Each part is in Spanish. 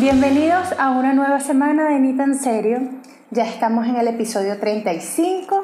Bienvenidos a una nueva semana de Ni tan serio. Ya estamos en el episodio 35.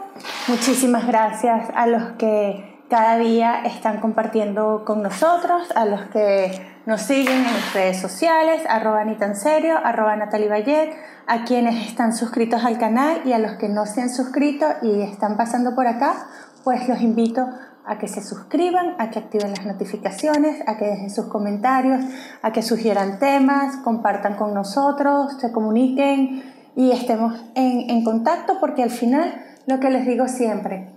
Muchísimas gracias a los que cada día están compartiendo con nosotros, a los que nos siguen en las redes sociales, arroba ni tan serio, arroba Natalie a quienes están suscritos al canal y a los que no se han suscrito y están pasando por acá, pues los invito a que se suscriban, a que activen las notificaciones, a que dejen sus comentarios, a que sugieran temas, compartan con nosotros, se comuniquen y estemos en, en contacto porque al final lo que les digo siempre,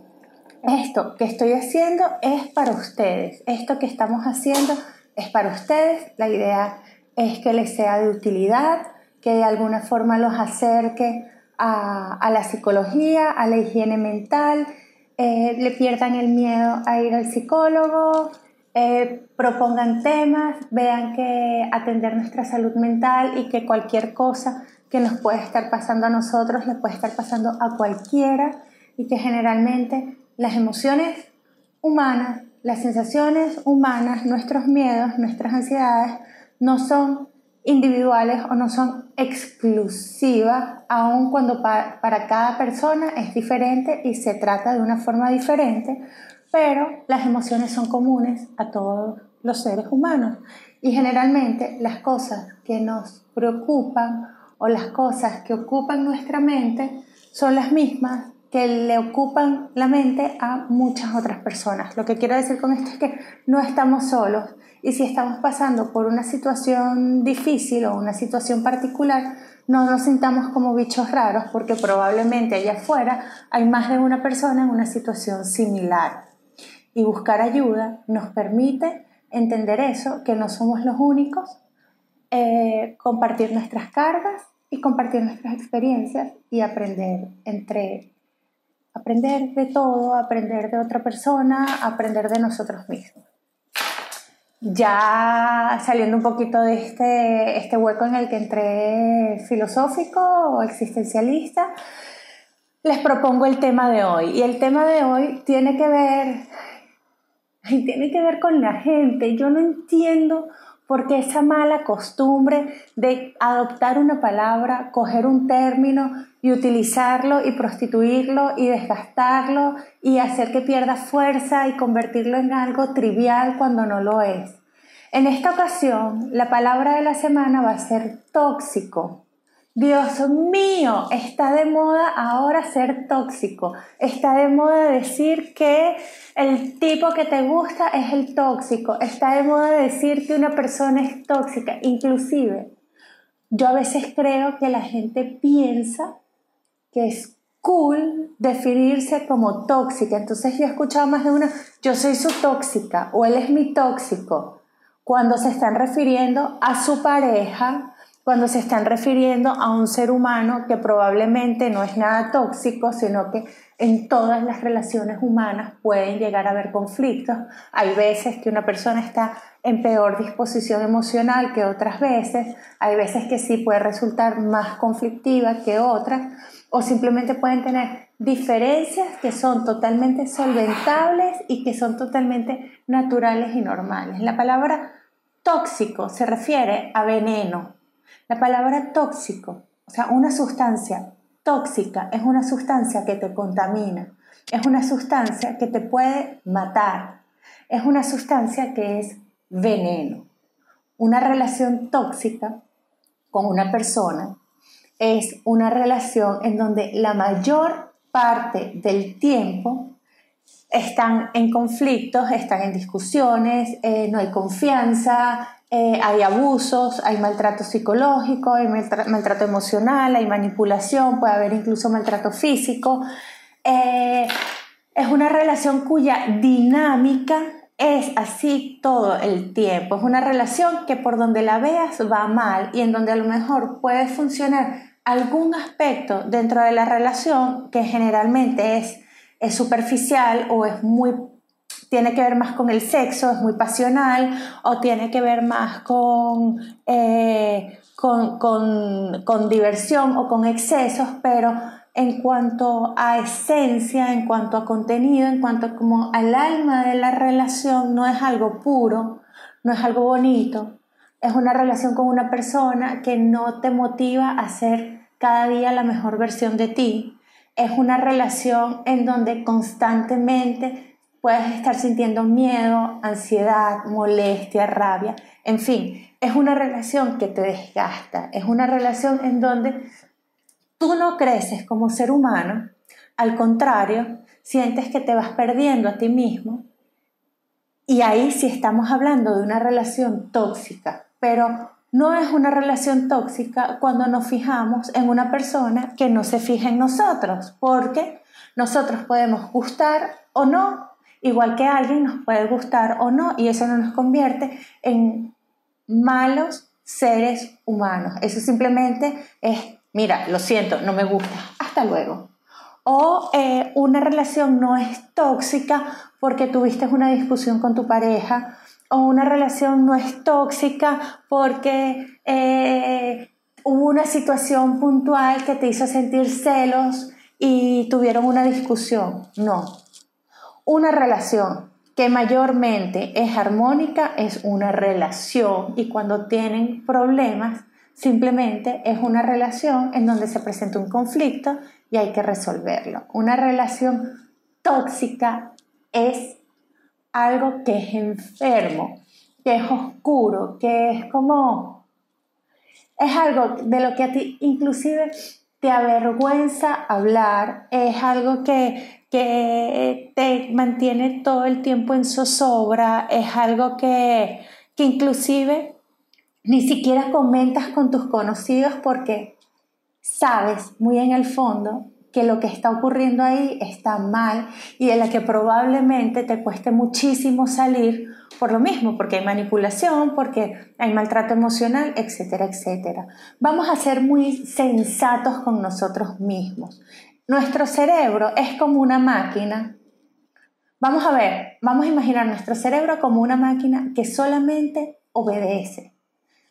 esto que estoy haciendo es para ustedes, esto que estamos haciendo es para ustedes, la idea es que les sea de utilidad, que de alguna forma los acerque a, a la psicología, a la higiene mental, eh, le pierdan el miedo a ir al psicólogo, eh, propongan temas, vean que atender nuestra salud mental y que cualquier cosa que nos puede estar pasando a nosotros le puede estar pasando a cualquiera y que generalmente las emociones humanas, las sensaciones humanas, nuestros miedos, nuestras ansiedades no son individuales o no son exclusivas, aun cuando para cada persona es diferente y se trata de una forma diferente, pero las emociones son comunes a todos los seres humanos. Y generalmente las cosas que nos preocupan o las cosas que ocupan nuestra mente son las mismas que le ocupan la mente a muchas otras personas. Lo que quiero decir con esto es que no estamos solos y si estamos pasando por una situación difícil o una situación particular, no nos sintamos como bichos raros porque probablemente allá afuera hay más de una persona en una situación similar. Y buscar ayuda nos permite entender eso, que no somos los únicos, eh, compartir nuestras cargas y compartir nuestras experiencias y aprender entre aprender de todo, aprender de otra persona, aprender de nosotros mismos. Ya saliendo un poquito de este, este hueco en el que entré filosófico o existencialista, les propongo el tema de hoy. Y el tema de hoy tiene que ver, tiene que ver con la gente. Yo no entiendo porque esa mala costumbre de adoptar una palabra, coger un término y utilizarlo y prostituirlo y desgastarlo y hacer que pierda fuerza y convertirlo en algo trivial cuando no lo es. En esta ocasión, la palabra de la semana va a ser tóxico. Dios mío, está de moda ahora ser tóxico. Está de moda decir que el tipo que te gusta es el tóxico. Está de moda decir que una persona es tóxica. Inclusive, yo a veces creo que la gente piensa que es cool definirse como tóxica. Entonces yo he escuchado más de una, yo soy su tóxica o él es mi tóxico, cuando se están refiriendo a su pareja cuando se están refiriendo a un ser humano que probablemente no es nada tóxico, sino que en todas las relaciones humanas pueden llegar a haber conflictos. Hay veces que una persona está en peor disposición emocional que otras veces, hay veces que sí puede resultar más conflictiva que otras, o simplemente pueden tener diferencias que son totalmente solventables y que son totalmente naturales y normales. La palabra tóxico se refiere a veneno, la palabra tóxico, o sea, una sustancia tóxica es una sustancia que te contamina, es una sustancia que te puede matar, es una sustancia que es veneno. Una relación tóxica con una persona es una relación en donde la mayor parte del tiempo están en conflictos, están en discusiones, eh, no hay confianza, eh, hay abusos, hay maltrato psicológico, hay maltrato emocional, hay manipulación, puede haber incluso maltrato físico. Eh, es una relación cuya dinámica es así todo el tiempo. Es una relación que por donde la veas va mal y en donde a lo mejor puede funcionar algún aspecto dentro de la relación que generalmente es, es superficial o es muy tiene que ver más con el sexo, es muy pasional, o tiene que ver más eh, con, con, diversión o con excesos, pero en cuanto a esencia, en cuanto a contenido, en cuanto como al alma de la relación, no es algo puro, no es algo bonito, es una relación con una persona que no te motiva a ser cada día la mejor versión de ti. Es una relación en donde constantemente puedes estar sintiendo miedo, ansiedad, molestia, rabia. En fin, es una relación que te desgasta. Es una relación en donde tú no creces como ser humano. Al contrario, sientes que te vas perdiendo a ti mismo. Y ahí sí estamos hablando de una relación tóxica, pero no es una relación tóxica cuando nos fijamos en una persona que no se fija en nosotros, porque nosotros podemos gustar o no, igual que alguien nos puede gustar o no, y eso no nos convierte en malos seres humanos. Eso simplemente es, mira, lo siento, no me gusta, hasta luego. O eh, una relación no es tóxica porque tuviste una discusión con tu pareja o una relación no es tóxica porque eh, hubo una situación puntual que te hizo sentir celos y tuvieron una discusión. No. Una relación que mayormente es armónica es una relación y cuando tienen problemas simplemente es una relación en donde se presenta un conflicto y hay que resolverlo. Una relación tóxica es algo que es enfermo, que es oscuro, que es como, es algo de lo que a ti inclusive te avergüenza hablar, es algo que, que te mantiene todo el tiempo en zozobra, es algo que, que inclusive ni siquiera comentas con tus conocidos porque sabes muy en el fondo que lo que está ocurriendo ahí está mal y de la que probablemente te cueste muchísimo salir por lo mismo, porque hay manipulación, porque hay maltrato emocional, etcétera, etcétera. Vamos a ser muy sensatos con nosotros mismos. Nuestro cerebro es como una máquina. Vamos a ver, vamos a imaginar nuestro cerebro como una máquina que solamente obedece.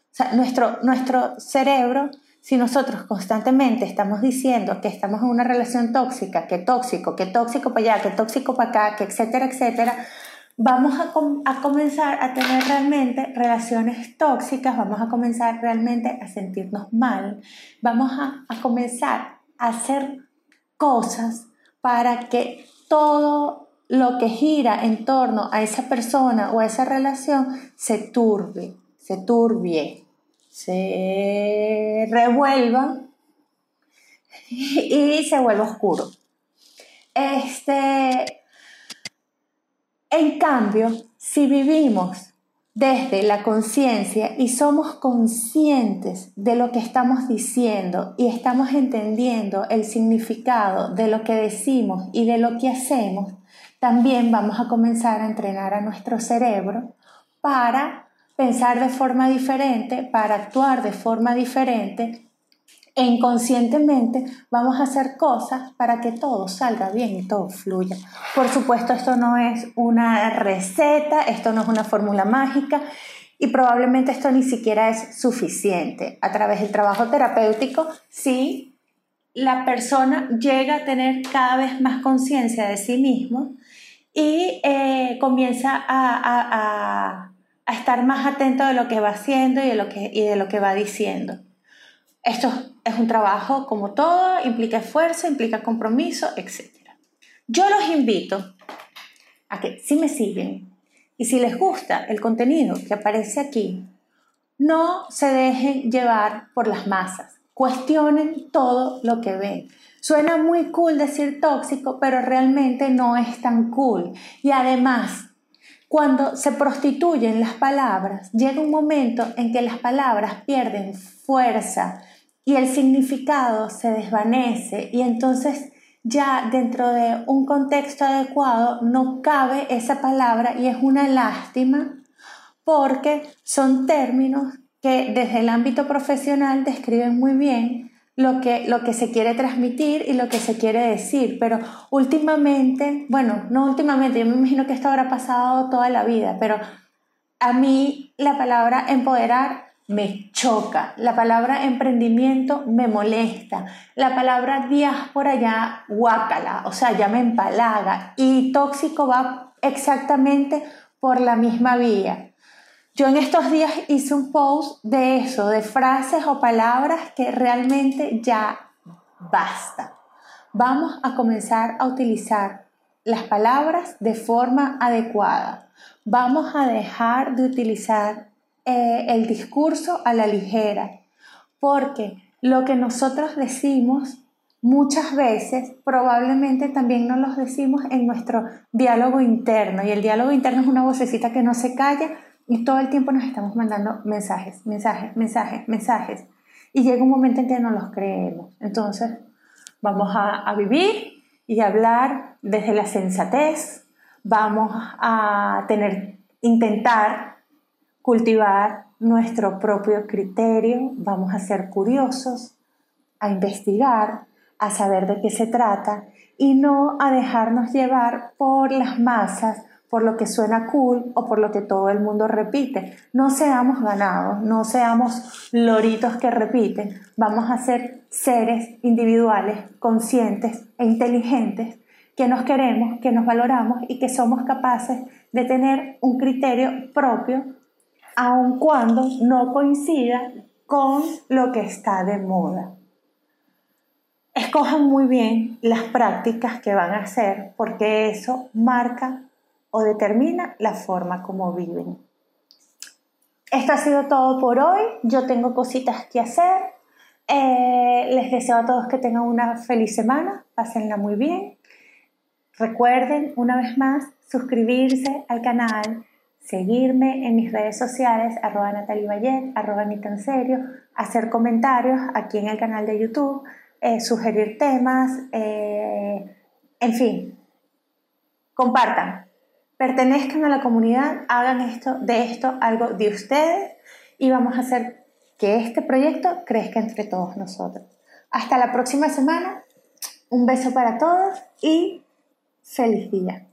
O sea, nuestro, nuestro cerebro si nosotros constantemente estamos diciendo que estamos en una relación tóxica, que tóxico, que tóxico para allá, que tóxico para acá, que etcétera, etcétera, vamos a, comenzar a tener realmente relaciones tóxicas, vamos a comenzar realmente a sentirnos mal, vamos a, a comenzar a hacer cosas para que todo lo que gira en torno a esa persona o a esa relación se turbe, se turbie se revuelva y se vuelve oscuro. Este, en cambio, si vivimos desde la conciencia y somos conscientes de lo que estamos diciendo y estamos entendiendo el significado de lo que decimos y de lo que hacemos, también vamos a comenzar a entrenar a nuestro cerebro para pensar de forma diferente, para actuar de forma diferente inconscientemente vamos a hacer cosas para que todo salga bien y todo fluya. Por supuesto, esto no es una receta, esto no es una fórmula mágica y probablemente esto ni siquiera es suficiente. A través del trabajo terapéutico, sí, la persona llega a tener cada vez más conciencia de sí mismo y eh, comienza a estar más atento de lo que va haciendo y de y de lo que va diciendo. Esto es un trabajo como todo, implica esfuerzo, implica compromiso, etc. Yo los invito a que si me siguen y si les gusta el contenido que aparece aquí, no se dejen llevar por las masas. Cuestionen todo lo que ven. Suena muy cool decir tóxico, pero realmente no es tan cool. Y además, cuando se prostituyen las palabras, llega un momento en que las palabras pierden fuerza y el significado se desvanece y entonces ya dentro de un contexto adecuado no cabe esa palabra y es una lástima porque son términos que desde el ámbito profesional describen muy bien lo que, lo que se quiere transmitir y lo que se quiere decir, pero últimamente, bueno, no últimamente, yo me imagino que esto habrá pasado toda la vida, pero a mí la palabra empoderar me choca, la palabra emprendimiento me molesta, la palabra diáspora ya guácala, o sea, ya me empalaga y tóxico va exactamente por la misma vía. Yo en estos días hice un post de eso, de frases o palabras que realmente ya basta. Vamos a comenzar a utilizar las palabras de forma adecuada. Vamos a dejar de utilizar eh, el discurso a la ligera, porque lo que nosotros decimos muchas veces probablemente también nos lo decimos en nuestro diálogo interno y el diálogo interno es una vocecita que no se calla y todo el tiempo nos estamos mandando mensajes, mensajes, mensajes, mensajes y llega un momento en que no los creemos. Entonces vamos a, a vivir y hablar desde la sensatez, vamos a tener, intentar cultivar nuestro propio criterio, vamos a ser curiosos, a investigar, a saber de qué se trata y no a dejarnos llevar por las masas, por lo que suena cool o por lo que todo el mundo repite. No seamos ganados, no seamos loritos que repiten, vamos a ser seres individuales, conscientes e inteligentes que nos queremos, que nos valoramos y que somos capaces de tener un criterio propio, aun cuando no coincida con lo que está de moda escojan muy bien las prácticas que van a hacer porque eso marca o determina la forma como viven. Esto ha sido todo por hoy. Yo tengo cositas que hacer. Eh, les deseo a todos que tengan una feliz semana. Pásenla muy bien. Recuerden una vez más suscribirse al canal, seguirme en mis redes sociales, arroba Natalie Bayet, arroba Serio, hacer comentarios aquí en el canal de YouTube eh, sugerir temas, eh, en fin, compartan, pertenezcan a la comunidad, hagan esto, de esto algo de ustedes y vamos a hacer que este proyecto crezca entre todos nosotros. Hasta la próxima semana, un beso para todos y feliz día.